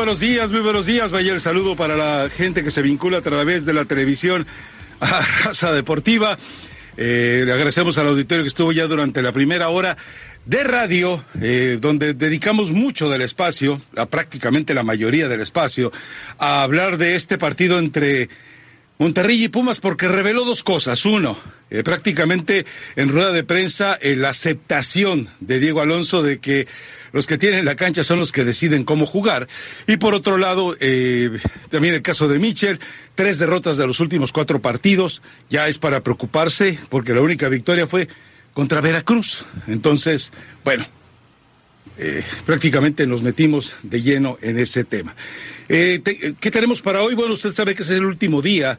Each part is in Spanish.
Buenos días, muy buenos días. Vaya el saludo para la gente que se vincula a través de la televisión a Raza Deportiva. Eh, le agradecemos al auditorio que estuvo ya durante la primera hora de radio, eh, donde dedicamos mucho del espacio, prácticamente la mayoría del espacio, a hablar de este partido entre Monterrey y Pumas porque reveló dos cosas. Uno, eh, prácticamente en rueda de prensa, la aceptación de Diego Alonso de que los que tienen la cancha son los que deciden cómo jugar. Y por otro lado, eh, también el caso de Mitchell, tres derrotas de los últimos cuatro partidos, ya es para preocuparse, porque la única victoria fue contra Veracruz. Entonces, bueno, eh, prácticamente nos metimos de lleno en ese tema. Eh, ¿Qué tenemos para hoy? Bueno, usted sabe que es el último día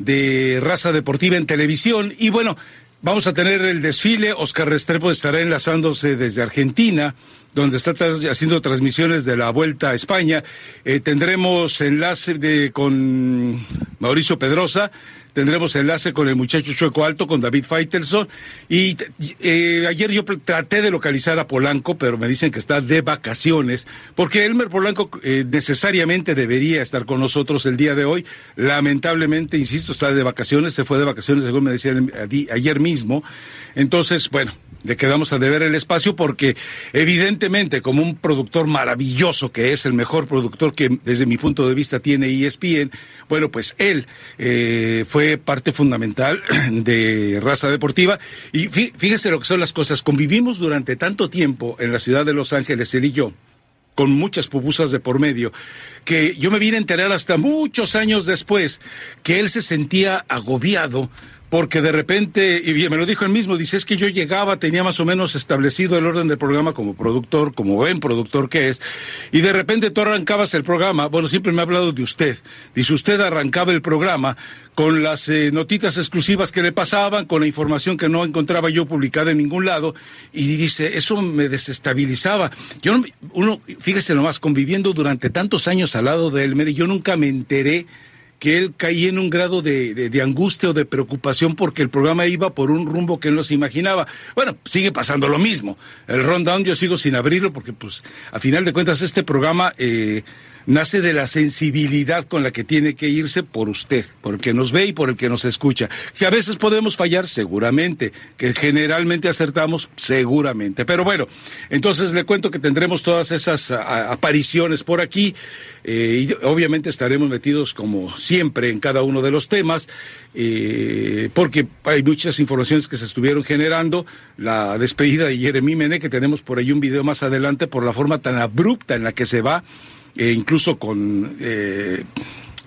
de raza deportiva en televisión y bueno, vamos a tener el desfile. Oscar Restrepo estará enlazándose desde Argentina donde está haciendo transmisiones de la Vuelta a España. Eh, tendremos enlace de, con Mauricio Pedrosa, tendremos enlace con el muchacho Chueco Alto, con David Faitelson. Y eh, ayer yo traté de localizar a Polanco, pero me dicen que está de vacaciones, porque Elmer Polanco eh, necesariamente debería estar con nosotros el día de hoy. Lamentablemente, insisto, está de vacaciones, se fue de vacaciones, según me decían ayer mismo. Entonces, bueno, le quedamos a deber el espacio porque evidentemente como un productor maravilloso que es el mejor productor que desde mi punto de vista tiene ESPN, bueno pues él eh, fue parte fundamental de raza deportiva. Y fíjese lo que son las cosas, convivimos durante tanto tiempo en la ciudad de Los Ángeles, él y yo, con muchas pupusas de por medio, que yo me vine a enterar hasta muchos años después que él se sentía agobiado porque de repente, y me lo dijo él mismo, dice, es que yo llegaba, tenía más o menos establecido el orden del programa como productor, como buen productor que es, y de repente tú arrancabas el programa, bueno, siempre me ha hablado de usted, dice, usted arrancaba el programa con las eh, notitas exclusivas que le pasaban, con la información que no encontraba yo publicada en ningún lado, y dice, eso me desestabilizaba. Yo, uno, fíjese nomás, conviviendo durante tantos años al lado de él, yo nunca me enteré que él caía en un grado de, angustia o de preocupación porque el programa iba por un rumbo que él no se imaginaba. Bueno, sigue pasando lo mismo. El rundown yo sigo sin abrirlo porque, pues, a final de cuentas, este programa eh, nace de la sensibilidad con la que tiene que irse por usted, por el que nos ve y por el que nos escucha. Que a veces podemos fallar, seguramente. Que generalmente acertamos, seguramente. Pero bueno, entonces le cuento que tendremos todas esas apariciones por aquí. Eh, y obviamente estaremos metidos como siempre en cada uno de los temas, eh, porque hay muchas informaciones que se estuvieron generando. La despedida de Jeremy Mene, que tenemos por ahí un video más adelante, por la forma tan abrupta en la que se va e incluso con eh,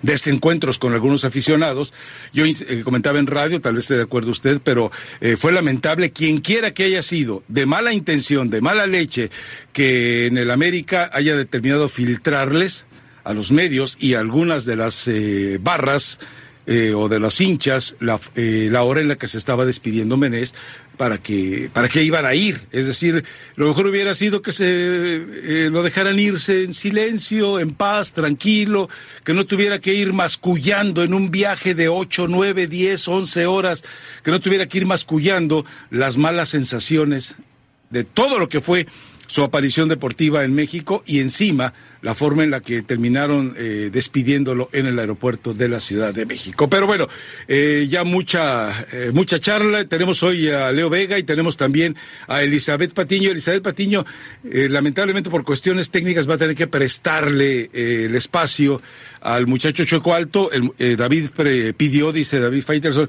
desencuentros con algunos aficionados. Yo eh, comentaba en radio, tal vez esté de acuerdo usted, pero eh, fue lamentable quien quiera que haya sido de mala intención, de mala leche, que en el América haya determinado filtrarles a los medios y algunas de las barras eh, o de los hinchas la, eh, la hora en la que se estaba despidiendo Menés para que para que iban a ir. Es decir lo mejor hubiera sido que se eh, lo dejaran irse en silencio en paz tranquilo que no tuviera que ir mascullando en un viaje de ocho nueve diez once horas que no tuviera que ir mascullando las malas sensaciones de todo lo que fue su aparición deportiva en México y encima la forma en la que terminaron eh, despidiéndolo en el aeropuerto de la Ciudad de México. Pero bueno, eh, ya mucha, eh, mucha charla. Tenemos hoy a Leo Vega y tenemos también a Elizabeth Patiño. Elizabeth Patiño, lamentablemente por cuestiones técnicas, va a tener que prestarle el espacio al muchacho Choco Alto. El, David pidió, dice David Faitelson,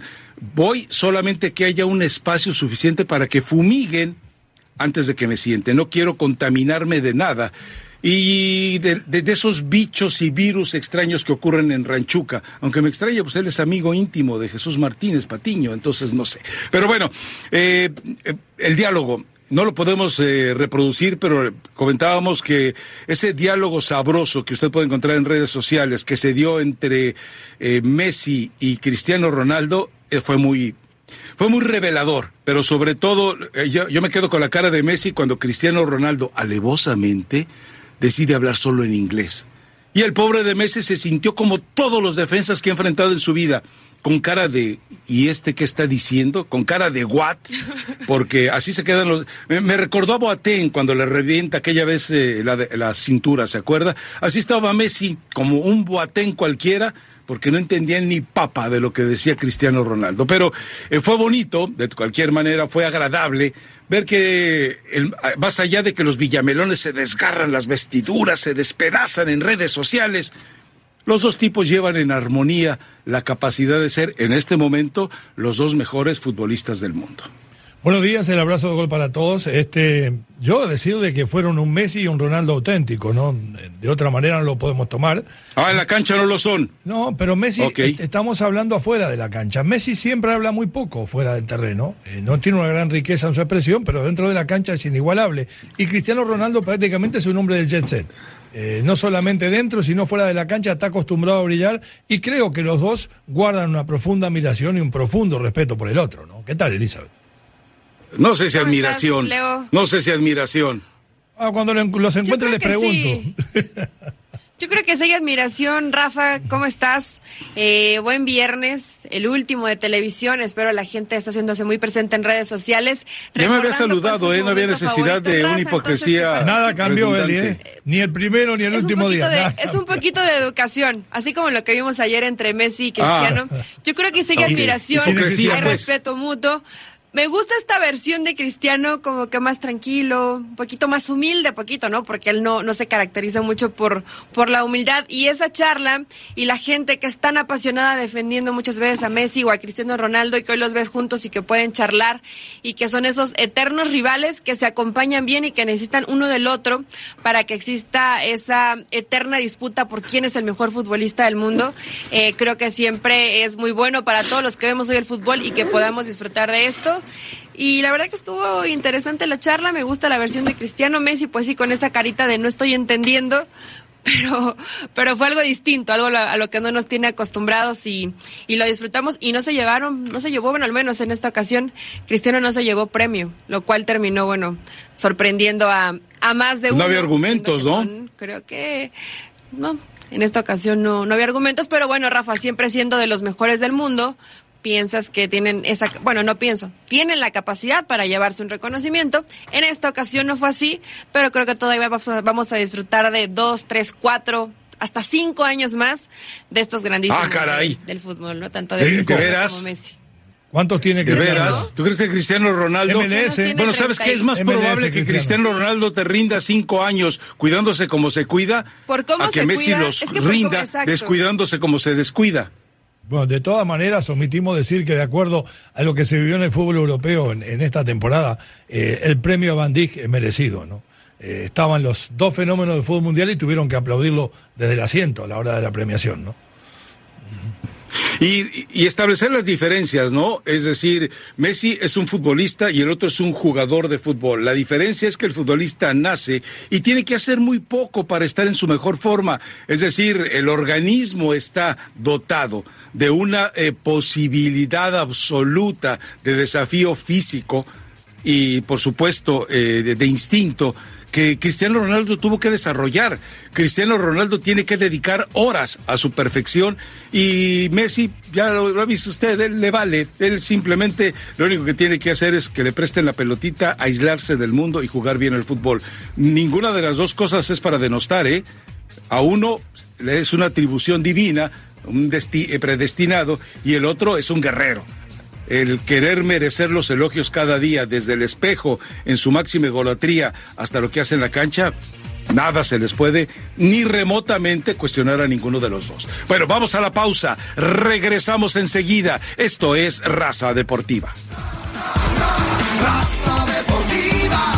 voy solamente que haya un espacio suficiente para que fumiguen antes de que me siente. No quiero contaminarme de nada. Y de, esos bichos y virus extraños que ocurren en Ranchuca. Aunque me extraña, pues él es amigo íntimo de Jesús Martínez Patiño, entonces no sé. Pero bueno, eh, el diálogo. No lo podemos eh, reproducir, pero comentábamos que ese diálogo sabroso que usted puede encontrar en redes sociales que se dio entre eh, Messi y Cristiano Ronaldo fue muy fue muy revelador, pero sobre todo eh, yo, yo, me quedo con la cara de Messi cuando Cristiano Ronaldo alevosamente decide hablar solo en inglés. Y el pobre de Messi se sintió como todos los defensas que ha enfrentado en su vida, con cara de ¿y este qué está diciendo? Con cara de what? Porque así se quedan los me, recordó a Boateng cuando le revienta aquella vez eh, la, la cintura, ¿se acuerda? Así estaba Messi como un Boateng cualquiera porque no entendían ni papa de lo que decía Cristiano Ronaldo. Pero eh, fue bonito, de cualquier manera, fue agradable ver que el, más allá de que los villamelones se desgarran las vestiduras, se despedazan en redes sociales, los dos tipos llevan en armonía la capacidad de ser en este momento los dos mejores futbolistas del mundo. Buenos días, el abrazo de gol para todos. Este, yo decido de que fueron un Messi y un Ronaldo auténtico, ¿no? De otra manera no lo podemos tomar. Ah, en la cancha no lo son. No, pero Messi, estamos hablando afuera de la cancha. Messi siempre habla muy poco fuera del terreno. Eh, no tiene una gran riqueza en su expresión, pero dentro de la cancha es inigualable. Y Cristiano Ronaldo prácticamente es un hombre del jet set. Eh, no solamente dentro, sino fuera de la cancha, está acostumbrado a brillar y creo que los dos guardan una profunda admiración y un profundo respeto por el otro, ¿no? ¿Qué tal, Elizabeth? No sé si admiración. no sé si admiración. Ah, cuando los encuentre les pregunto. Yo creo que sí hay admiración, Rafa, ¿cómo estás? Eh, buen viernes, el último de televisión, espero la gente está haciéndose muy presente en redes sociales. Ya me había saludado, ¿eh? no había necesidad de una hipocresía. Nada cambió, Eli, ¿eh? ni el primero ni el último día. es un poquito de educación, así como lo que vimos ayer entre Messi y Cristiano. Ah. Yo creo que sí hay admiración, hay pues. respeto mutuo. Me gusta esta versión de Cristiano como que más tranquilo, un poquito más humilde, poquito, ¿no? Porque él no, no se caracteriza mucho por, por la humildad. Y esa charla y la gente que es tan apasionada defendiendo muchas veces a Messi o a Cristiano Ronaldo y que hoy los ves juntos y que pueden charlar y que son esos eternos rivales que se acompañan bien y que necesitan uno del otro para que exista esa eterna disputa por quién es el mejor futbolista del mundo. Eh, creo que siempre es muy bueno para todos los que vemos hoy el fútbol y que podamos disfrutar de esto. Y la verdad que estuvo interesante la charla, me gusta la versión de Cristiano Messi, pues sí, con esa carita de no estoy entendiendo, pero, pero fue algo distinto, algo a lo que no nos tiene acostumbrados y, y lo disfrutamos y no se llevaron, no se llevó, bueno, al menos en esta ocasión, Cristiano no se llevó premio, lo cual terminó, bueno, sorprendiendo a, a más de uno. No había argumentos, ¿no? creo que, no, en esta ocasión no, no había argumentos, pero bueno, Rafa, siempre siendo de los mejores del mundo, piensas que tienen esa, bueno, no pienso, tienen la capacidad para llevarse un reconocimiento. En esta ocasión no fue así, pero creo que todavía vamos a disfrutar de dos, tres, cuatro, hasta cinco años más de estos grandísimos ah, del fútbol, ¿no? Tanto de, Cristiano como Messi. ¿Cuántos tiene que veras? ¿Tú crees que Cristiano Ronaldo? Bueno, ¿sabes qué? Es más probable que Cristiano Ronaldo te rinda cinco años cuidándose como se cuida ¿Por cómo a que Messi los rinda descuidándose como se descuida. Bueno, de todas maneras, omitimos decir que de acuerdo a lo que se vivió en el fútbol europeo en, esta temporada, eh, el premio Van Dijk es merecido, ¿no? Eh, estaban los dos fenómenos del fútbol mundial y tuvieron que aplaudirlo desde el asiento a la hora de la premiación, ¿no? Y, establecer las diferencias, ¿no? Es decir, Messi es un futbolista y el otro es un jugador de fútbol. La diferencia es que el futbolista nace y tiene que hacer muy poco para estar en su mejor forma. Es decir, el organismo está dotado de una eh, posibilidad absoluta de desafío físico y, por supuesto, eh, de instinto que Cristiano Ronaldo tuvo que desarrollar. Cristiano Ronaldo tiene que dedicar horas a su perfección y Messi, ya lo, ha visto usted, él le vale. Él simplemente lo único que tiene que hacer es que le presten la pelotita, aislarse del mundo y jugar bien el fútbol. Ninguna de las dos cosas es para denostar, ¿eh? A uno es una atribución divina, un eh, predestinado, y el otro es un guerrero el querer merecer los elogios cada día, desde el espejo, en su máxima egolatría, hasta lo que hace en la cancha, nada se les puede ni remotamente cuestionar a ninguno de los dos. Bueno, vamos a la pausa. Regresamos enseguida. Esto es Raza Deportiva. Raza Deportiva.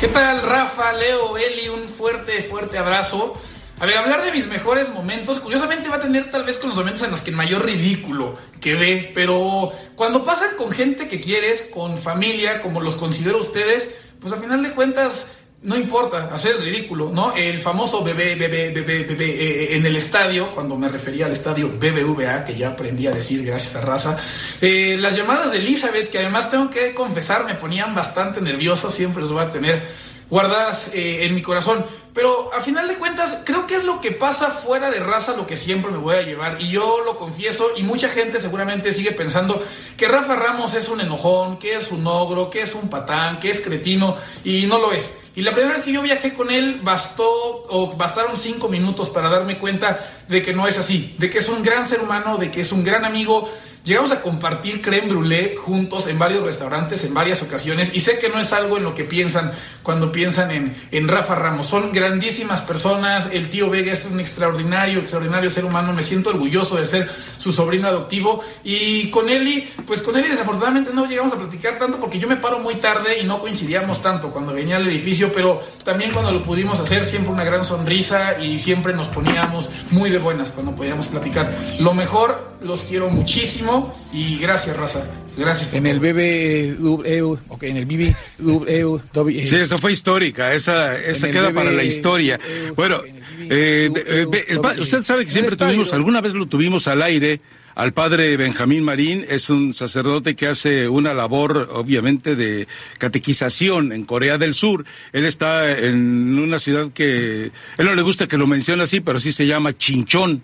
¿Qué tal, Rafa, Leo, Eli? Un fuerte, fuerte abrazo. A ver, hablar de mis mejores momentos, curiosamente va a tener tal vez con los momentos en los que el mayor ridículo quedé, pero cuando pasan con gente que quieres, con familia, como los considero ustedes, pues a final de cuentas no importa, hacer el ridículo, ¿no? El famoso bebé, bebé, bebé, bebé eh, eh, en el estadio, cuando me refería al estadio BBVA, que ya aprendí a decir gracias a Raza. Eh, las llamadas de Elizabeth, que además tengo que confesar, me ponían bastante nervioso, siempre los voy a tener guardadas en mi corazón. Pero a final de cuentas, creo que es lo que pasa fuera de raza lo que siempre me voy a llevar. Y yo lo confieso, y mucha gente seguramente sigue pensando que Rafa Ramos es un enojón, que es un ogro, que es un patán, que es cretino, y no lo es. Y la primera vez que yo viajé con él bastó o bastaron cinco minutos para darme cuenta de que no es así, de que es un gran ser humano, de que es un gran amigo, Llegamos a compartir creme brûlée juntos en varios restaurantes en varias ocasiones y sé que no es algo en lo que piensan cuando piensan en, en Rafa Ramos. Son grandísimas personas, el tío Vega es un extraordinario, extraordinario ser humano, me siento orgulloso de ser su sobrino adoptivo y con Eli, pues con Eli desafortunadamente no llegamos a platicar tanto porque yo me paro muy tarde y no coincidíamos tanto cuando venía al edificio, pero también cuando lo pudimos hacer siempre una gran sonrisa y siempre nos poníamos muy de buenas cuando podíamos platicar. Lo mejor, los quiero muchísimo y gracias, Raza. Gracias. En el BBW, ok, en el BBW. Sí, esa fue histórica, esa, esa queda para la historia. Bueno, usted sabe que siempre tuvimos, alguna vez lo tuvimos al aire, al padre Benjamín Marín, es un sacerdote que hace una labor, obviamente, de catequización en Corea del Sur. Él está en una ciudad que, él no le gusta que lo mencione así, pero sí se llama Chinchón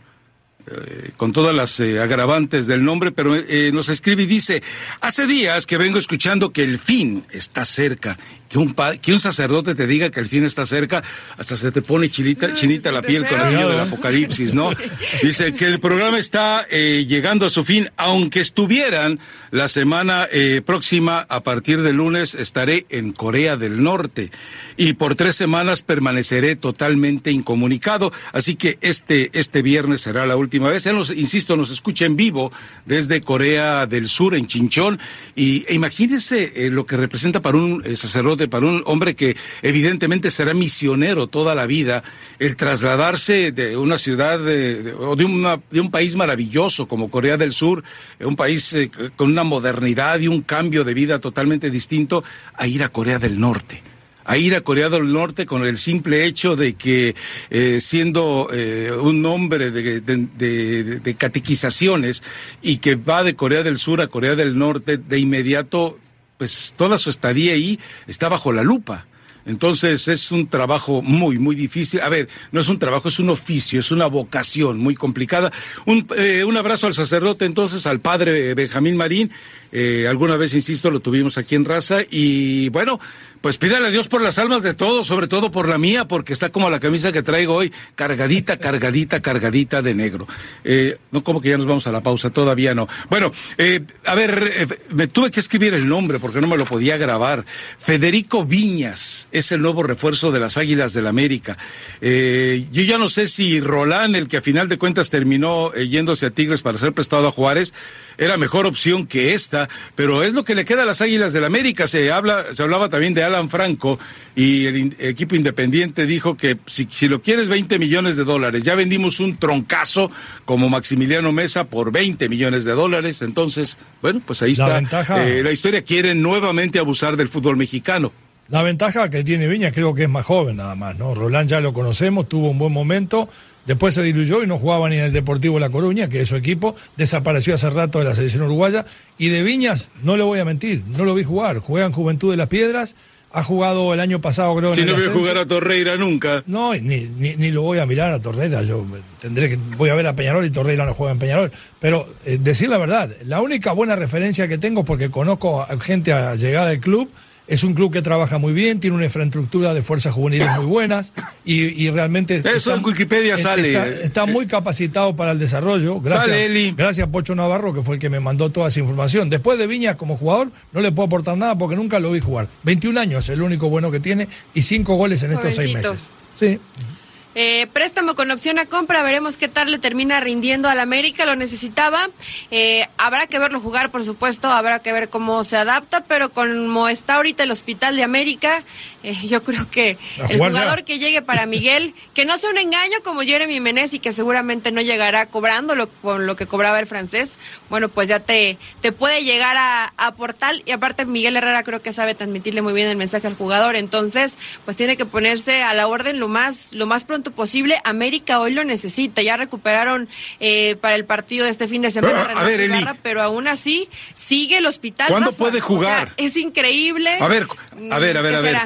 eh, con todas las eh, agravantes del nombre, pero eh, nos escribe y dice, hace días que vengo escuchando que el fin está cerca que un, que un sacerdote te diga que el fin está cerca, hasta se te pone chinita, chinita la piel con el niño del apocalipsis, ¿no? Dice que el programa está eh, llegando a su fin, aunque estuvieran la semana eh, próxima, a partir de lunes, estaré en Corea del Norte y por tres semanas permaneceré totalmente incomunicado, así que este, este viernes será la última vez. Nos, insisto, nos escucha en vivo desde Corea del Sur, en Chinchón, y e imagínese eh, lo que representa para un sacerdote para un hombre que evidentemente será misionero toda la vida, el trasladarse de una ciudad o de, de un país maravilloso como Corea del Sur, un país eh, con una modernidad y un cambio de vida totalmente distinto, a ir a Corea del Norte a ir a Corea del Norte con el simple hecho de que eh, siendo eh, un hombre de, catequizaciones y que va de Corea del Sur a Corea del Norte, de inmediato pues toda su estadía ahí está bajo la lupa. Entonces es un trabajo muy, muy difícil. A ver, no es un trabajo, es un oficio, es una vocación muy complicada. Un, eh, un abrazo al sacerdote, entonces, al padre Benjamín Marín. Eh, alguna vez, insisto, lo tuvimos aquí en Raza. Y bueno, pues pídale a Dios por las almas de todos, sobre todo por la mía, porque está como la camisa que traigo hoy, cargadita, cargadita, cargadita de negro. Eh, no como que ya nos vamos a la pausa, todavía no. Bueno, eh, a ver, eh, me tuve que escribir el nombre porque no me lo podía grabar. Federico Viñas es el nuevo refuerzo de las Águilas del la América. yo ya no sé si Rolán, el que a final de cuentas terminó yéndose a Tigres para ser prestado a Juárez, era mejor opción que esta, pero es lo que le queda a las Águilas del la América. Se habla, se hablaba también de Alan Franco y el equipo independiente dijo que si, si, lo quieres 20 millones de dólares, ya vendimos un troncazo como Maximiliano Mesa por 20 millones de dólares, entonces, bueno, pues ahí está. Eh, la historia quiere nuevamente abusar del fútbol mexicano. La ventaja que tiene Viña creo que es más joven nada más, ¿no? Roland ya lo conocemos, tuvo un buen momento, después se diluyó y no jugaba ni en el Deportivo La Coruña, que es su equipo, desapareció hace rato de la selección uruguaya, y de Viñas, no le voy a mentir, no lo vi jugar, juega en Juventud de las Piedras, ha jugado el año pasado, creo. Si no voy a jugar a Torreira nunca. No, ni, ni, lo voy a mirar a Torreira. Yo tendré que voy a ver a Peñarol y Torreira no juega en Peñarol. Pero eh, decir la verdad, la única buena referencia que tengo, porque conozco a gente a llegada del club, es un club que trabaja muy bien, tiene una infraestructura de fuerzas juveniles muy buenas y, realmente... Eso en Wikipedia sale. Está, muy capacitado para el desarrollo. Gracias, gracias Pocho Navarro, que fue el que me mandó toda esa información. Después de Viñas como jugador, no le puedo aportar nada porque nunca lo vi jugar. 21 años, es el único bueno que tiene y 5 goles en estos 6 meses. Sí. Eh, préstamo con opción a compra, veremos qué tal le termina rindiendo al América, lo necesitaba. Eh, habrá que verlo jugar, por supuesto, habrá que ver cómo se adapta, pero como está ahorita el Hospital de América, eh, yo creo que el jugador que llegue para Miguel, que no sea un engaño como Jeremy Menez y que seguramente no llegará cobrando lo, con lo que cobraba el francés, bueno, pues ya te, te puede llegar a, aportar y aparte Miguel Herrera creo que sabe transmitirle muy bien el mensaje al jugador, entonces pues tiene que ponerse a la orden lo más, lo más pronto posible. América hoy lo necesita, ya recuperaron eh, para el partido de este fin de semana pero aún así sigue el hospital. ¿Cuándo puede jugar? es increíble. A ver, a ver, a ver, a ver.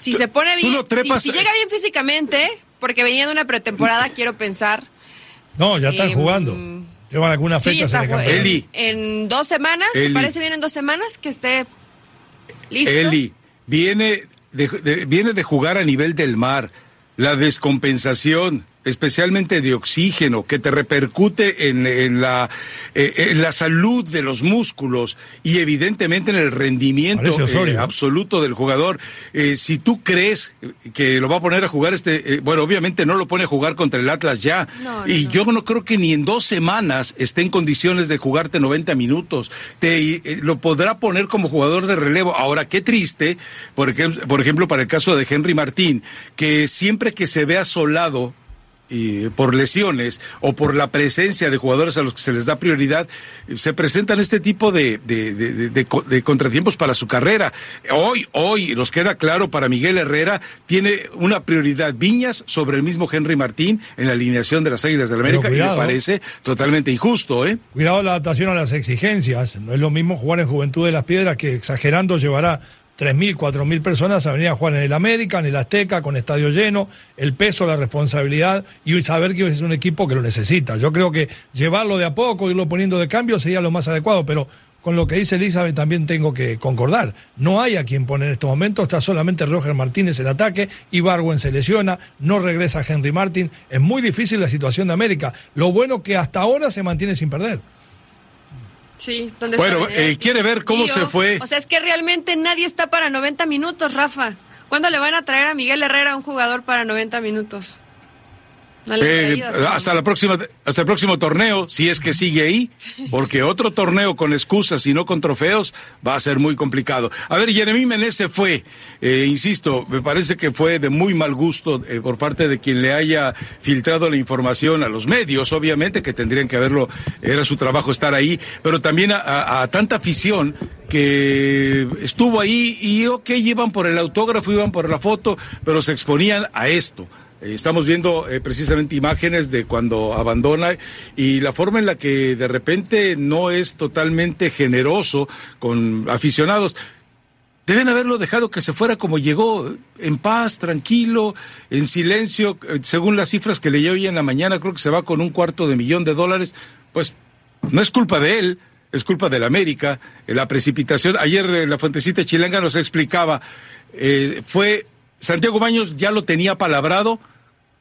Si se pone bien, si, llega bien físicamente, porque venía de una pretemporada, quiero pensar. No, ya están jugando. Llevan alguna fecha en, en dos semanas, ¿te parece bien en dos semanas que esté listo? Eli, viene viene de jugar a nivel del mar. La descompensación, especialmente de oxígeno, que te repercute en, la, eh, en la salud de los músculos y evidentemente en el rendimiento eh, absoluto del jugador. Eh, si tú crees que lo va a poner a jugar este, bueno, obviamente no lo pone a jugar contra el Atlas ya. y yo no creo que ni en dos semanas esté en condiciones de jugarte 90 minutos. Te, lo podrá poner como jugador de relevo. Ahora, qué triste, por por ejemplo, para el caso de Henry Martín, que siempre que se ve asolado, y por lesiones o por la presencia de jugadores a los que se les da prioridad, se presentan este tipo de, de, contratiempos para su carrera. Hoy, hoy nos queda claro para Miguel Herrera, tiene una prioridad Viñas sobre el mismo Henry Martín en la alineación de las Águilas de la América y me parece totalmente injusto. ¿eh? Cuidado la adaptación a las exigencias. No es lo mismo jugar en Juventud de las Piedras que exagerando llevará 3.000, 4.000 personas a venir a jugar en el América, en el Azteca, con estadio lleno, el peso, la responsabilidad y saber que es un equipo que lo necesita. Yo creo que llevarlo de a poco, irlo poniendo de cambio sería lo más adecuado, pero con lo que dice Elizabeth también tengo que concordar. No hay a quien poner en estos momentos, está solamente Roger Martínez en ataque, Ibargüen se lesiona, no regresa Henry Martin. Es muy difícil la situación de América. Lo bueno que hasta ahora se mantiene sin perder. Sí, bueno, eh, quiere ver cómo se fue. O sea, es que realmente nadie está para 90 minutos, Rafa. ¿Cuándo le van a traer a Miguel Herrera un jugador para 90 minutos? Eh, hasta la próxima, hasta el próximo torneo, si es que sigue ahí, porque otro torneo con excusas y no con trofeos va a ser muy complicado. A ver, Jeremy Menez se fue, eh, insisto, me parece que fue de muy mal gusto eh, por parte de quien le haya filtrado la información a los medios, obviamente que tendrían que haberlo, era su trabajo estar ahí, pero también a, tanta afición que estuvo ahí y ok, iban por el autógrafo, iban por la foto, pero se exponían a esto estamos viendo eh, precisamente imágenes de cuando abandona y la forma en la que de repente no es totalmente generoso con aficionados. Deben haberlo dejado que se fuera como llegó, en paz, tranquilo, en silencio. Eh, según las cifras que leí hoy en la mañana, creo que se va con un cuarto de millón de dólares. Pues no es culpa de él, es culpa de la América. La precipitación, ayer la fuentecita chilanga nos explicaba, fue Santiago Baños ya lo tenía palabrado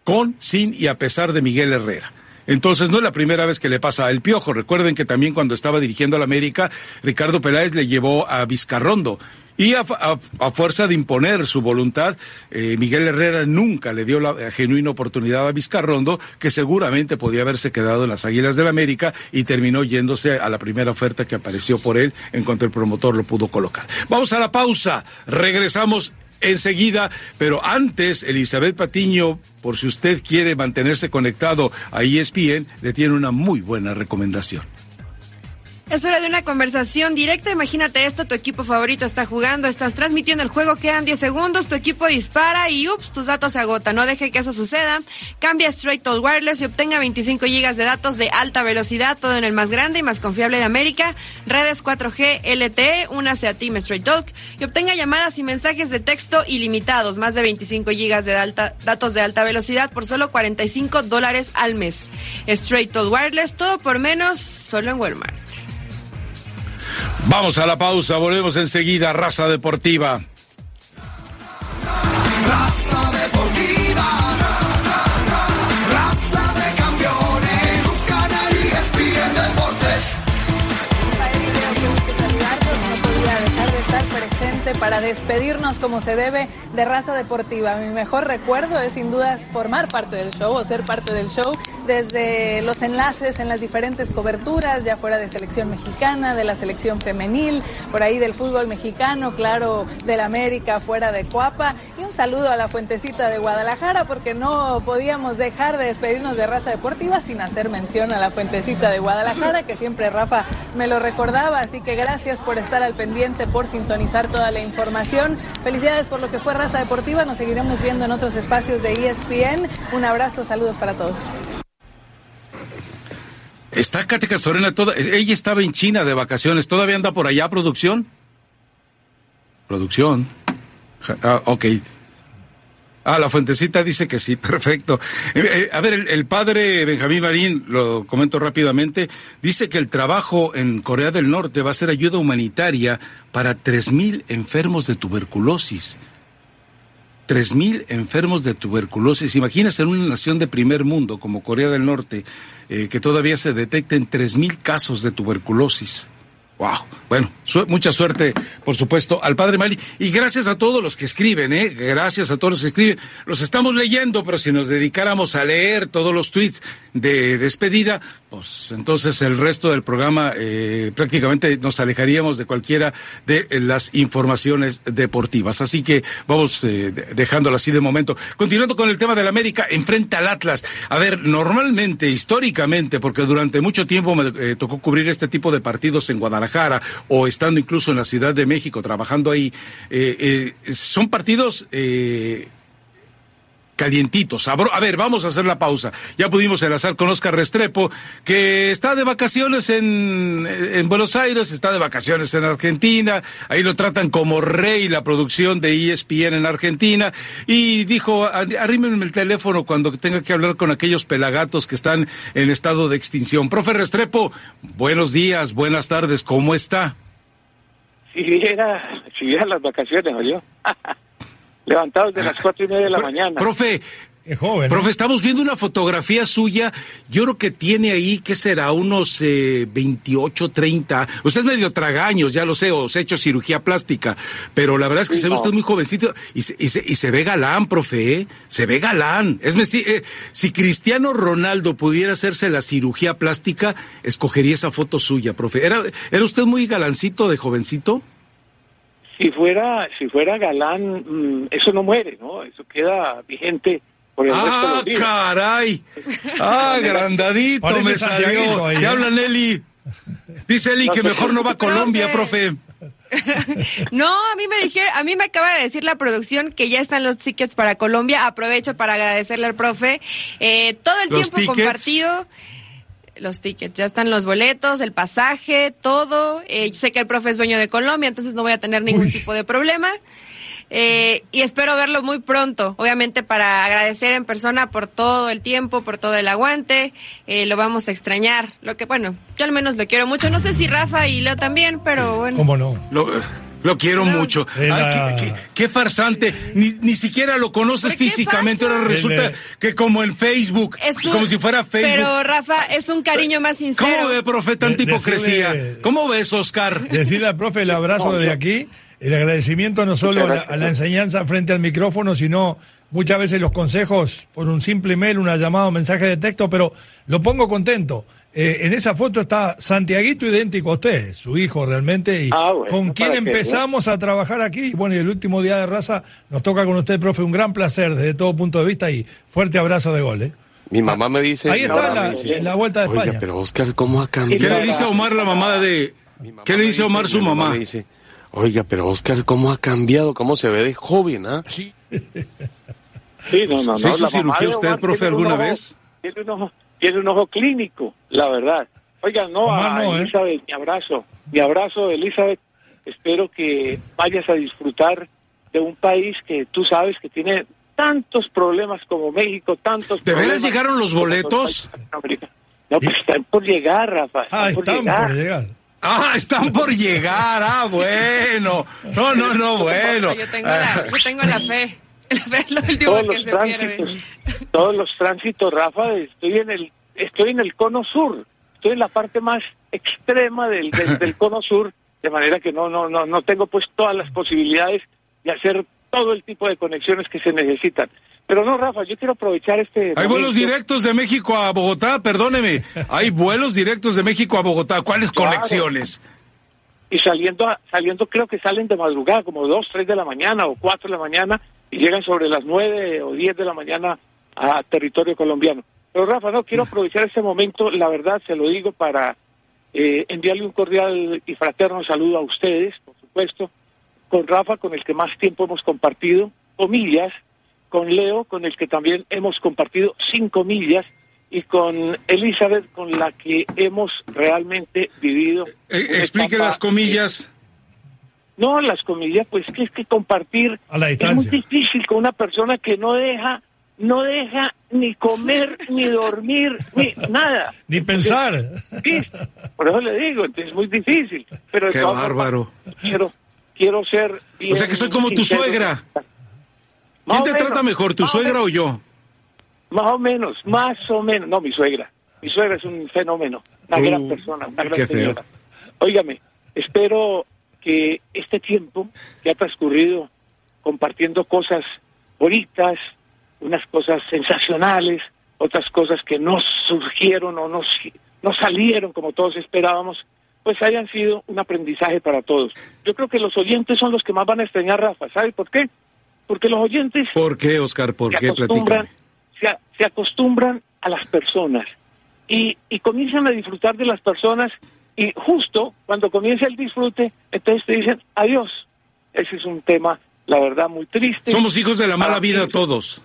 con, sin y a pesar de Miguel Herrera. Entonces no es la primera vez que le pasa al Piojo. Recuerden que también cuando estaba dirigiendo al América, Ricardo Peláez le llevó a Vizcarrondo. Y a, fuerza de imponer su voluntad, eh, Miguel Herrera nunca le dio la genuina oportunidad a Vizcarrondo, que seguramente podía haberse quedado en las Águilas del América y terminó yéndose a la primera oferta que apareció por él en cuanto el promotor lo pudo colocar. Vamos a la pausa. Regresamos enseguida, pero antes, Elizabeth Patiño, por si usted quiere mantenerse conectado a ESPN, le tiene una muy buena recomendación. Es hora de una conversación directa. Imagínate esto, tu equipo favorito está jugando, estás transmitiendo el juego, quedan 10 segundos, tu equipo dispara y ups, tus datos se agotan. No deje que eso suceda. Cambia Straight Talk Wireless y obtenga 25 gigas de datos de alta velocidad, todo en el más grande y más confiable de América. Redes 4G LTE, únase a Team Straight Talk y obtenga llamadas y mensajes de texto ilimitados, más de 25 gigas de alta, datos de alta velocidad por solo 45 dólares al mes. Straight Talk Wireless, todo por menos, solo en Walmart. Vamos a la pausa, volvemos enseguida, Raza Deportiva. Raza Deportiva. Para despedirnos como se debe de Raza Deportiva. Mi mejor recuerdo es sin duda formar parte del show o ser parte del show desde los enlaces en las diferentes coberturas, ya fuera de selección mexicana, de la selección femenil, por ahí del fútbol mexicano, claro, del América, fuera de Cuapa. Y un saludo a la Fuentecita de Guadalajara, porque no podíamos dejar de despedirnos de raza deportiva sin hacer mención a la Fuentecita de Guadalajara, que siempre Rafa me lo recordaba. Así que gracias por estar al pendiente, por sintonizar toda la información. Felicidades por lo que fue raza deportiva. Nos seguiremos viendo en otros espacios de ESPN. Un abrazo, saludos para todos. Está Katy Castorena toda, ella estaba en China de vacaciones, ¿todavía anda por allá producción? Producción. Ah, ok. Ah, la fuentecita dice que sí, perfecto. Eh, eh, a ver, el, padre Benjamín Marín, lo comento rápidamente, dice que el trabajo en Corea del Norte va a ser ayuda humanitaria para 3.000 enfermos de tuberculosis. 3.000 enfermos de tuberculosis. Imagínense en una nación de primer mundo como Corea del Norte, eh, que todavía se detecten 3.000 casos de tuberculosis. Wow. Bueno, mucha suerte, por supuesto, al padre Mali. Y gracias a todos los que escriben, ¿eh? Gracias a todos los que escriben. Los estamos leyendo, pero si nos dedicáramos a leer todos los tweets de despedida, pues entonces el resto del programa eh, prácticamente nos alejaríamos de cualquiera de las informaciones deportivas. Así que vamos eh, dejándolo así de momento. Continuando con el tema del América, enfrenta al Atlas. A ver, normalmente, históricamente, porque durante mucho tiempo me eh, tocó cubrir este tipo de partidos en Guadalajara o estando incluso en la Ciudad de México trabajando ahí, son partidos calientitos. A ver, vamos a hacer la pausa. Ya pudimos enlazar con Oscar Restrepo, que está de vacaciones en, en, Buenos Aires, está de vacaciones en Argentina. Ahí lo tratan como rey la producción de ESPN en Argentina. Y dijo, arrímenme el teléfono cuando tenga que hablar con aquellos pelagatos que están en estado de extinción. Profe Restrepo, buenos días, buenas tardes, ¿cómo está? Si viera, si las vacaciones, yo. levantados de las cuatro y media de la mañana. Profe, joven. Profe, estamos viendo una fotografía suya. Yo creo que tiene ahí, ¿qué será? Unos eh, 28, 30. Usted es medio tragaños, ya lo sé, o se ha hecho cirugía plástica. Pero la verdad es que se ve usted muy jovencito y se, y se, ve galán, profe, ¿eh? Se ve galán. Es decir, eh, si Cristiano Ronaldo pudiera hacerse la cirugía plástica, escogería esa foto suya, profe. ¿Era, ¿Era usted muy galancito de jovencito? Si fuera si fuera galán mm, eso no muere no eso queda vigente por el ah resto de caray. Ah agrandadito me salió. ¿Qué habla Nelly dice Eli que mejor no va a Colombia profe. No, a mí me dijeron, a mí me acaba de decir la producción que ya están los tickets para Colombia. Aprovecho para agradecerle al profe eh, todo el tiempo compartido los tickets, ya están los boletos, el pasaje, todo. Eh, sé que el profe es dueño de Colombia, entonces no voy a tener ningún tipo de problema. Eh, y espero verlo muy pronto, obviamente para agradecer en persona por todo el tiempo, por todo el aguante, eh, lo vamos a extrañar, lo que bueno, yo al menos lo quiero mucho, no sé si Rafa y Leo también, pero bueno. ¿Cómo no? Lo quiero mucho. qué, farsante. Ni, ni siquiera lo conoces físicamente. Ahora resulta que como en Facebook, como si fuera Facebook. Pero Rafa, es un cariño más sincero. ¿Cómo ve, profe, tanta hipocresía? ¿Cómo ves, Oscar? Decirle al profe el abrazo de aquí, el agradecimiento no solo a la enseñanza frente al micrófono, sino muchas veces los consejos por un simple email, una llamada, un mensaje de texto, pero lo pongo contento. Eh, en esa foto está Santiaguito idéntico a usted, su hijo realmente, y ah, con quien empezamos a trabajar aquí. Y bueno, y el último día de raza nos toca con usted, profe, un gran placer desde todo punto de vista y fuerte abrazo de gol. ¿eh? Mi mamá me dice. Ahí está en la, vuelta de Oiga, España. pero Oscar, ¿cómo ha cambiado? ¿Qué le dice a Omar la mamá de.? ¿Qué le dice a Omar su mamá? Me dice, Oiga, pero Oscar, ¿cómo ha cambiado? ¿Cómo se ve de joven, ah? Sí. sí, no, no, no. ¿Se hizo cirugía usted, profe, alguna vez? Tiene un tiene un ojo clínico, la verdad. Oiga, no, a ¿eh? Elizabeth, mi abrazo, mi abrazo, Elizabeth. Espero que vayas a disfrutar de un país que tú sabes que tiene tantos problemas como México, tantos ¿De veras llegaron los boletos? No, pues están por llegar, Rafa. ah, están por llegar. Ah, están por llegar. Ah, bueno. No, no, no, bueno. Yo tengo la, yo tengo la fe todos los tránsitos, todos los tránsitos, Rafa, estoy en el estoy en el cono sur, estoy en la parte más extrema del, del, cono sur, de manera que no no no no tengo pues todas las posibilidades de hacer todo el tipo de conexiones que se necesitan. Pero no, Rafa, yo quiero aprovechar este... Hay vuelos directos de México a Bogotá, perdóneme. Hay vuelos directos de México a Bogotá. ¿Cuáles conexiones? Y saliendo, saliendo creo que salen de madrugada, como dos, tres de la mañana o cuatro de la mañana, y llegan sobre las nueve o diez de la mañana a territorio colombiano. Pero Rafa, no, quiero aprovechar este momento, la verdad, se lo digo para eh, enviarle un cordial y fraterno saludo a ustedes, por supuesto, con Rafa, con el que más tiempo hemos compartido, comillas, con Leo, con el que también hemos compartido cinco millas, y con Elizabeth, con la que hemos realmente vivido. Eh, explique las comillas. No, las comillas, pues que es que compartir es muy difícil con una persona que no deja, no deja ni comer, ni dormir, ni nada. Ni pensar. por eso le digo, es muy difícil. Pero Qué bárbaro. Quiero, quiero ser O sea que soy como tu suegra. ¿Quién te trata mejor, tu suegra o, yo? Más o menos, más o menos. No, mi suegra. Mi suegra es un fenómeno, una gran persona, una gran señora. Óigame, espero que este tiempo que ha transcurrido compartiendo cosas bonitas, unas cosas sensacionales, otras cosas que no surgieron o no, no salieron como todos esperábamos, pues hayan sido un aprendizaje para todos. Yo creo que los oyentes son los que más van a extrañar, Rafa. ¿Sabe por qué? Porque los oyentes... ¿Por qué, Oscar? ¿Por qué? Acostumbran, se, se, acostumbran a las personas y, y comienzan a disfrutar de las personas y justo cuando comienza el disfrute, entonces te dicen adiós. Ese es un tema, la verdad, muy triste. Somos hijos de la mala vida todos.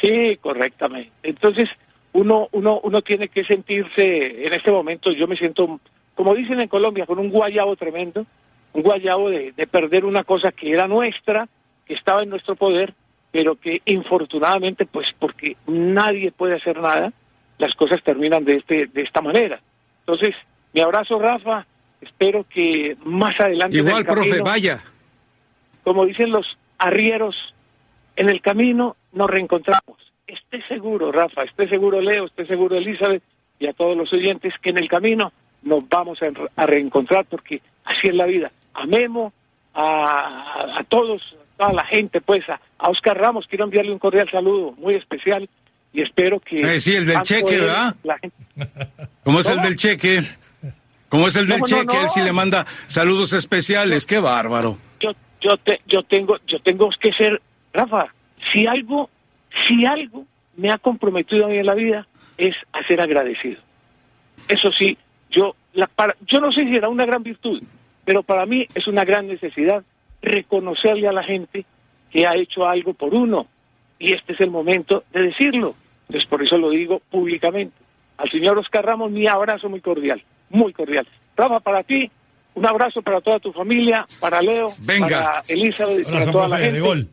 Sí, correctamente. Entonces, uno, uno, uno tiene que sentirse, en este momento yo me siento, como dicen en Colombia, con un guayabo tremendo, un guayabo de, de perder una cosa que era nuestra, que estaba en nuestro poder, pero que infortunadamente, pues porque nadie puede hacer nada, las cosas terminan de, este, de esta manera. Entonces, mi abrazo, Rafa, espero que más adelante... Igual, profe, vaya. Como dicen los arrieros, en el camino nos reencontramos. Esté seguro, Rafa, esté seguro, Leo, esté seguro, Elizabeth, y a todos los oyentes que en el camino nos vamos a, reencontrar porque así es la vida. Amemos a, a todos, toda la gente, pues, a, Oscar Ramos, quiero enviarle un cordial saludo muy especial y espero que... Eh, sí, el del cheque, ¿verdad? ¿Cómo es el del cheque? ¿Cómo es el del cheque? Él sí le manda saludos especiales, qué bárbaro. Yo, yo, te, yo, tengo, yo tengo que ser, Rafa, si algo, si algo me ha comprometido a mí en la vida es a ser agradecido. Eso sí, yo, la, para, yo no sé si era una gran virtud, pero para mí es una gran necesidad reconocerle a la gente que ha hecho algo por uno. Y este es el momento de decirlo. Entonces, por eso lo digo públicamente. Al señor Oscar Ramos, mi abrazo muy cordial, muy cordial. Rafa, para ti, un abrazo para toda tu familia, para Leo, para Elizabeth y para toda la gente.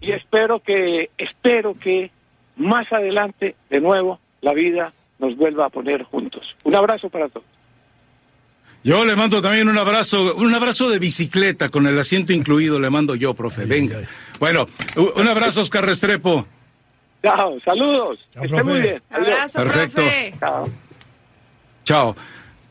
Y espero que, espero que más adelante, de nuevo, la vida nos vuelva a poner juntos. Un abrazo para todos. Yo le mando también un abrazo, un abrazo de bicicleta con el asiento incluido, le mando yo, profe. Venga. Bueno, un abrazo, Oscar Restrepo. Chao, saludos. Esté muy bien. Abrazo, Perfecto. Chao. Chao.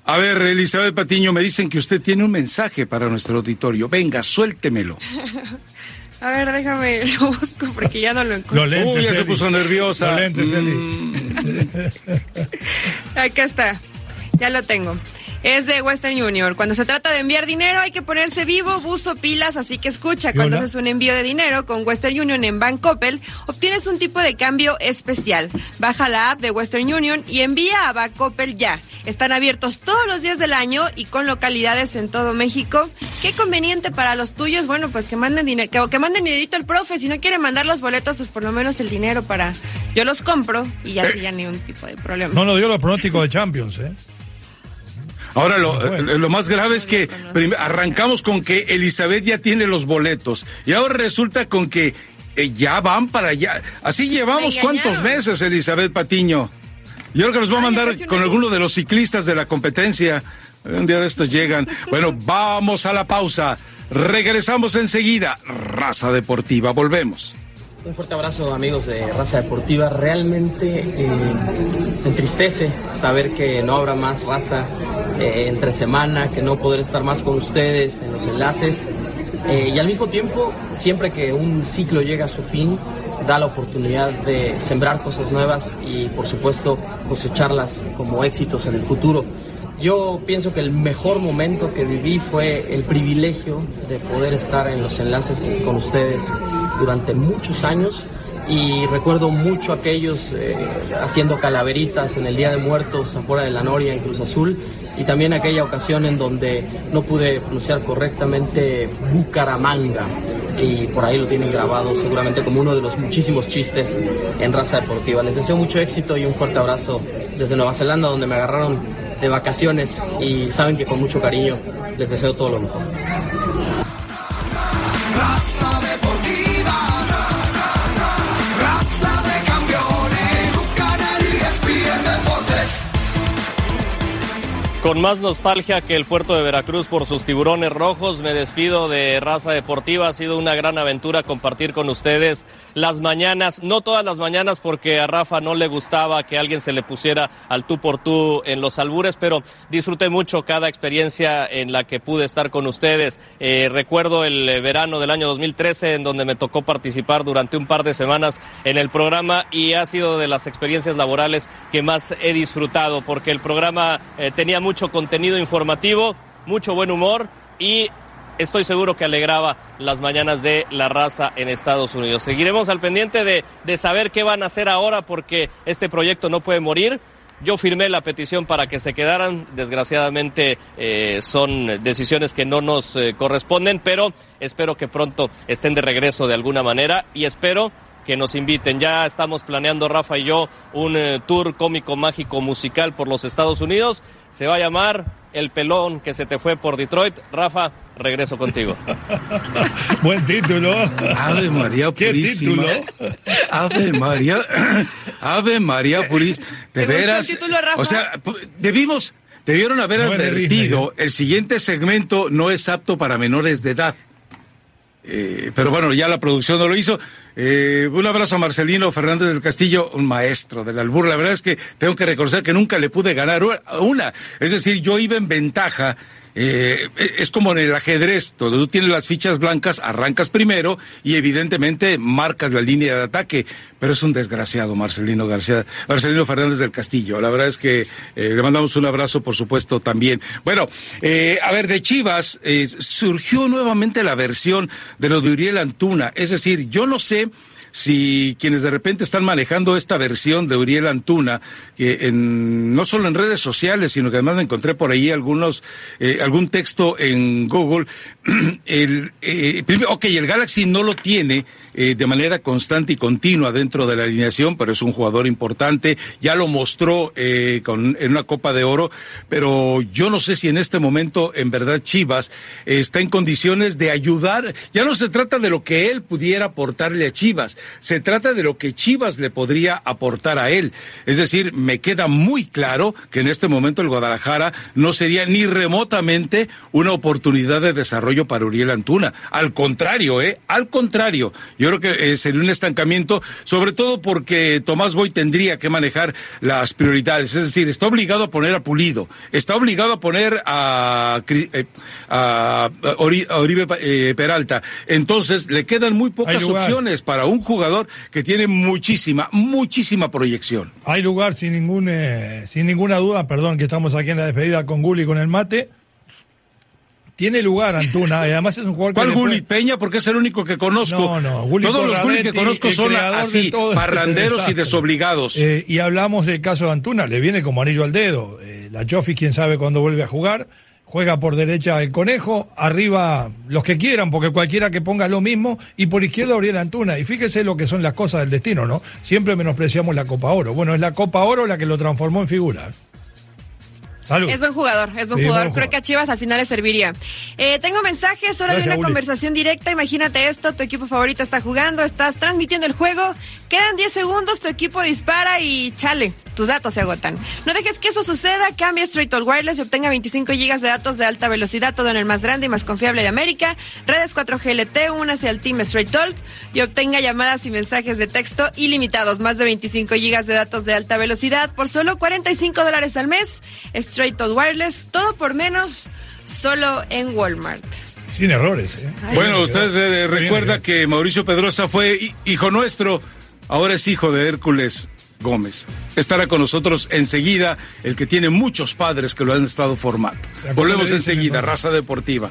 A ver, Elizabeth Patiño, me dicen que usted tiene un mensaje para nuestro auditorio. Venga, suéltemelo. A ver, déjame, lo busco porque ya no lo encuentro. Uy, ya se puso nerviosa. Mm. Acá está, ya lo tengo es de Western Union. Cuando se trata de enviar dinero hay que ponerse vivo, buzo, pilas, así que escucha, cuando haces un envío de dinero con Western Union en Bancoppel, obtienes un tipo de cambio especial. Baja la app de Western Union y envía a Bancoppel ya. Están abiertos todos los días del año y con localidades en todo México. Qué conveniente para los tuyos, bueno, pues que manden dinero, que, que manden dinerito al profe, si no quiere mandar los boletos, pues por lo menos el dinero para yo los compro y ya eh. ya ni un tipo de problema. No nos dio los pronósticos de Champions, ¿eh? Ahora, lo, eh, lo, más grave es que arrancamos con que Elizabeth ya tiene los boletos y ahora resulta con que eh, ya van para allá. Así llevamos cuántos meses, Elizabeth Patiño. Yo creo que nos va a mandar con alguno de los ciclistas de la competencia. Un día de estos llegan. Bueno, vamos a la pausa. Regresamos enseguida. Raza Deportiva, volvemos. Un fuerte abrazo amigos de Raza Deportiva. Realmente eh, entristece saber que no habrá más raza eh, entre semana, que no poder estar más con ustedes en los enlaces. Eh, y al mismo tiempo, siempre que un ciclo llega a su fin, da la oportunidad de sembrar cosas nuevas y por supuesto cosecharlas como éxitos en el futuro. Yo pienso que el mejor momento que viví fue el privilegio de poder estar en los enlaces con ustedes durante muchos años y recuerdo mucho aquellos eh, haciendo calaveritas en el Día de Muertos afuera de la Noria en Cruz Azul y también aquella ocasión en donde no pude pronunciar correctamente Bucaramanga y por ahí lo tienen grabado seguramente como uno de los muchísimos chistes en raza deportiva. Les deseo mucho éxito y un fuerte abrazo desde Nueva Zelanda donde me agarraron de vacaciones y saben que con mucho cariño les deseo todo lo mejor. Con más nostalgia que el puerto de Veracruz por sus tiburones rojos, me despido de Raza Deportiva. Ha sido una gran aventura compartir con ustedes las mañanas, no todas las mañanas porque a Rafa no le gustaba que alguien se le pusiera al tú por tú en los albures, pero disfruté mucho cada experiencia en la que pude estar con ustedes. Eh, recuerdo el eh, verano del año 2013 en donde me tocó participar durante un par de semanas en el programa y ha sido de las experiencias laborales que más he disfrutado porque el programa eh, tenía mucho mucho contenido informativo, mucho buen humor y estoy seguro que alegraba las mañanas de la raza en Estados Unidos. Seguiremos al pendiente de, de, saber qué van a hacer ahora porque este proyecto no puede morir. Yo firmé la petición para que se quedaran. Desgraciadamente eh, son decisiones que no nos eh, corresponden, pero espero que pronto estén de regreso de alguna manera y espero que nos inviten. Ya estamos planeando, Rafa y yo, un eh, tour cómico, mágico, musical por los Estados Unidos. Se va a llamar El pelón que se te fue por Detroit. Rafa, regreso contigo. Buen título. Ave María Purísima. ¿Qué título? Ave María. Ave María Purísima. De veras. Título, Rafa? O sea, debimos, debieron haber advertido, el siguiente segmento no es apto para menores de edad. Eh, pero bueno, ya la producción no lo hizo. Eh, un abrazo a Marcelino Fernández del Castillo, un maestro del albur. La verdad es que tengo que reconocer que nunca le pude ganar una. Es decir, yo iba en ventaja eh, es como en el ajedrez, donde tú tienes las fichas blancas, arrancas primero y evidentemente marcas la línea de ataque, pero es un desgraciado Marcelino García, Marcelino Fernández del Castillo. La verdad es que eh, le mandamos un abrazo, por supuesto, también. Bueno, eh, a ver, de Chivas eh, surgió nuevamente la versión de lo de Uriel Antuna, es decir, yo no sé si quienes de repente están manejando esta versión de Uriel Antuna, que en, no solo en redes sociales, sino que además me encontré por ahí algunos, eh, algún texto en Google, el, eh, primero, ok, el Galaxy no lo tiene eh, de manera constante y continua dentro de la alineación, pero es un jugador importante, ya lo mostró eh, en una Copa de Oro, pero yo no sé si en este momento en verdad Chivas está en condiciones de ayudar, ya no se trata de lo que él pudiera aportarle a Chivas, se trata de lo que Chivas le podría aportar a él. Es decir, me queda muy claro que en este momento el Guadalajara no sería ni remotamente una oportunidad de desarrollo para Uriel Antuna. Al contrario, ¿eh? Al contrario. Yo creo que eh, sería un estancamiento, sobre todo porque Tomás Boy tendría que manejar las prioridades. Es decir, está obligado a poner a Pulido, está obligado a poner a, eh, a, Oribe eh, Peralta. Entonces, le quedan muy pocas opciones para un jugador que tiene muchísima, muchísima proyección. Hay lugar sin ningún, sin ninguna duda, perdón, que estamos aquí en la despedida con Gulli con el mate tiene lugar Antuna, y además es un jugador ¿Cuál Gulli? Peña? Porque es el único que conozco. No, no, Gulli Todos los Gulli que conozco son así, parranderos y desobligados. Eh, y hablamos del caso de Antuna, le viene como anillo al dedo. Eh, la Chofi, quién sabe cuándo vuelve a jugar. Juega por derecha el conejo, arriba los que quieran, porque cualquiera que ponga lo mismo, y por izquierda Oriel Antuna. Y fíjese lo que son las cosas del destino, ¿no? Siempre menospreciamos la Copa Oro. Bueno, es la Copa Oro la que lo transformó en figura. Es buen jugador, es buen jugador. Creo que a Chivas al final le serviría. Eh, tengo mensajes, hora de una conversación directa. Imagínate esto, tu equipo favorito está jugando, estás transmitiendo el juego, quedan 10 segundos, tu equipo dispara y chale, tus datos se agotan. No dejes que eso suceda, cambia Straight Talk Wireless y obtenga 25 gigas de datos de alta velocidad, todo en el más grande y más confiable de América. Redes 4G LTE, únase al Team Straight Talk y obtenga llamadas y mensajes de texto ilimitados, más de 25 gigas de datos de alta velocidad por solo 45 dólares al mes. Straight Straight Talk Wireless, todo por menos, solo en Walmart. Sin errores. ¿eh? Bueno, usted eh, recuerda que Mauricio Pedrosa fue hijo nuestro, ahora es hijo de Hércules Gómez. Estará con nosotros enseguida el que tiene muchos padres que lo han estado formando. Volvemos enseguida. Raza deportiva.